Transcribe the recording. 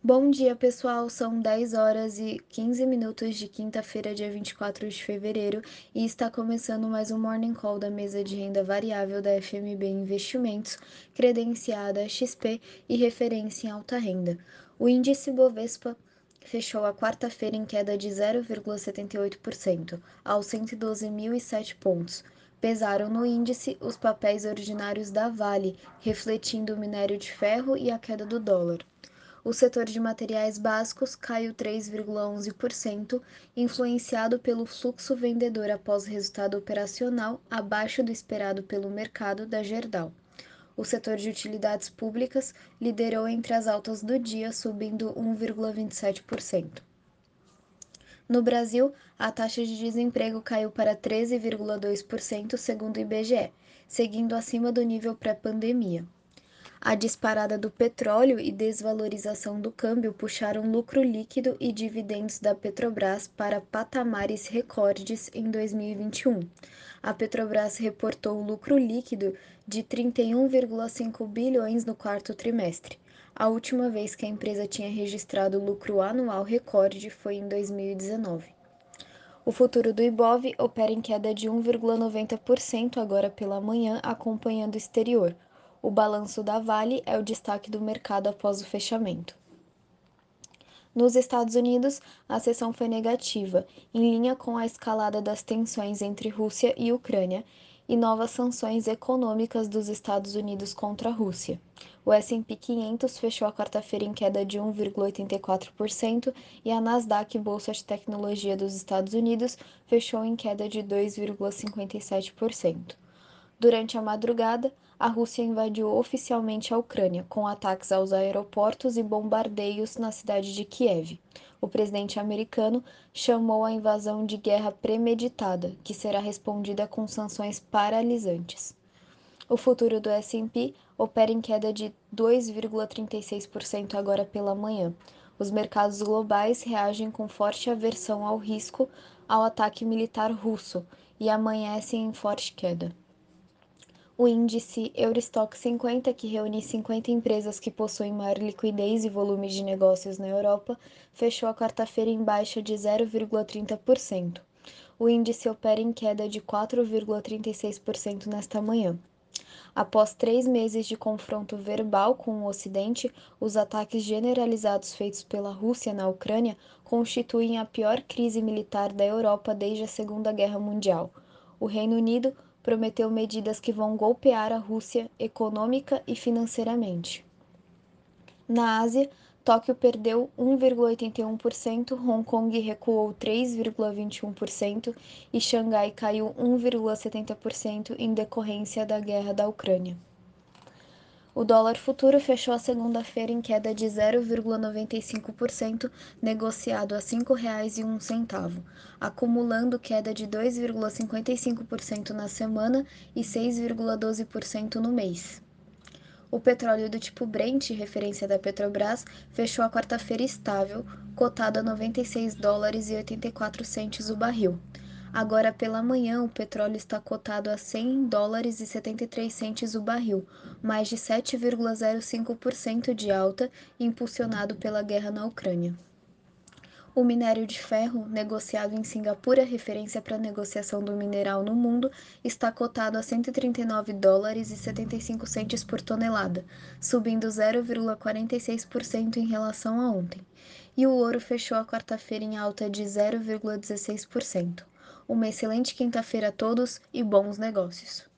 Bom dia, pessoal. São 10 horas e 15 minutos de quinta-feira, dia 24 de fevereiro, e está começando mais um Morning Call da mesa de renda variável da FMB Investimentos, credenciada XP e referência em alta renda. O índice Bovespa fechou a quarta-feira em queda de 0,78%, aos 112.007 pontos. Pesaram no índice os papéis ordinários da Vale, refletindo o minério de ferro e a queda do dólar. O setor de materiais básicos caiu 3,11%, influenciado pelo fluxo vendedor após resultado operacional abaixo do esperado pelo mercado da Gerdau. O setor de utilidades públicas liderou entre as altas do dia, subindo 1,27%. No Brasil, a taxa de desemprego caiu para 13,2%, segundo o IBGE, seguindo acima do nível pré-pandemia. A disparada do petróleo e desvalorização do câmbio puxaram lucro líquido e dividendos da Petrobras para patamares recordes em 2021. A Petrobras reportou lucro líquido de 31,5 bilhões no quarto trimestre a última vez que a empresa tinha registrado lucro anual recorde foi em 2019. O futuro do Ibov opera em queda de 1,90% agora pela manhã, acompanhando o exterior. O balanço da Vale é o destaque do mercado após o fechamento. Nos Estados Unidos, a sessão foi negativa, em linha com a escalada das tensões entre Rússia e Ucrânia e novas sanções econômicas dos Estados Unidos contra a Rússia. O S&P 500 fechou a quarta-feira em queda de 1,84% e a Nasdaq, bolsa de tecnologia dos Estados Unidos, fechou em queda de 2,57%. Durante a madrugada, a Rússia invadiu oficialmente a Ucrânia, com ataques aos aeroportos e bombardeios na cidade de Kiev. O presidente americano chamou a invasão de guerra premeditada, que será respondida com sanções paralisantes. O futuro do S&P opera em queda de 2,36% agora pela manhã. Os mercados globais reagem com forte aversão ao risco ao ataque militar russo e amanhecem em forte queda. O índice Eurostock 50, que reúne 50 empresas que possuem maior liquidez e volume de negócios na Europa, fechou a quarta-feira em baixa de 0,30%. O índice opera em queda de 4,36% nesta manhã. Após três meses de confronto verbal com o Ocidente, os ataques generalizados feitos pela Rússia na Ucrânia constituem a pior crise militar da Europa desde a Segunda Guerra Mundial. O Reino Unido prometeu medidas que vão golpear a Rússia econômica e financeiramente. Na Ásia, Tóquio perdeu 1,81%, Hong Kong recuou 3,21% e Xangai caiu 1,70% em decorrência da guerra da Ucrânia. O dólar futuro fechou a segunda-feira em queda de 0,95%, negociado a R$ 5,01, acumulando queda de 2,55% na semana e 6,12% no mês. O petróleo do tipo Brent, referência da Petrobras, fechou a quarta-feira estável, cotado a 96 dólares e 84 centes o barril. Agora pela manhã, o petróleo está cotado a 100 dólares e 73 centes o barril, mais de 7,05% de alta, impulsionado pela guerra na Ucrânia. O minério de ferro, negociado em Singapura, referência para a negociação do mineral no mundo, está cotado a 139 dólares e 75 centes por tonelada, subindo 0,46% em relação a ontem. E o ouro fechou a quarta-feira em alta de 0,16%. Uma excelente quinta-feira a todos e bons negócios!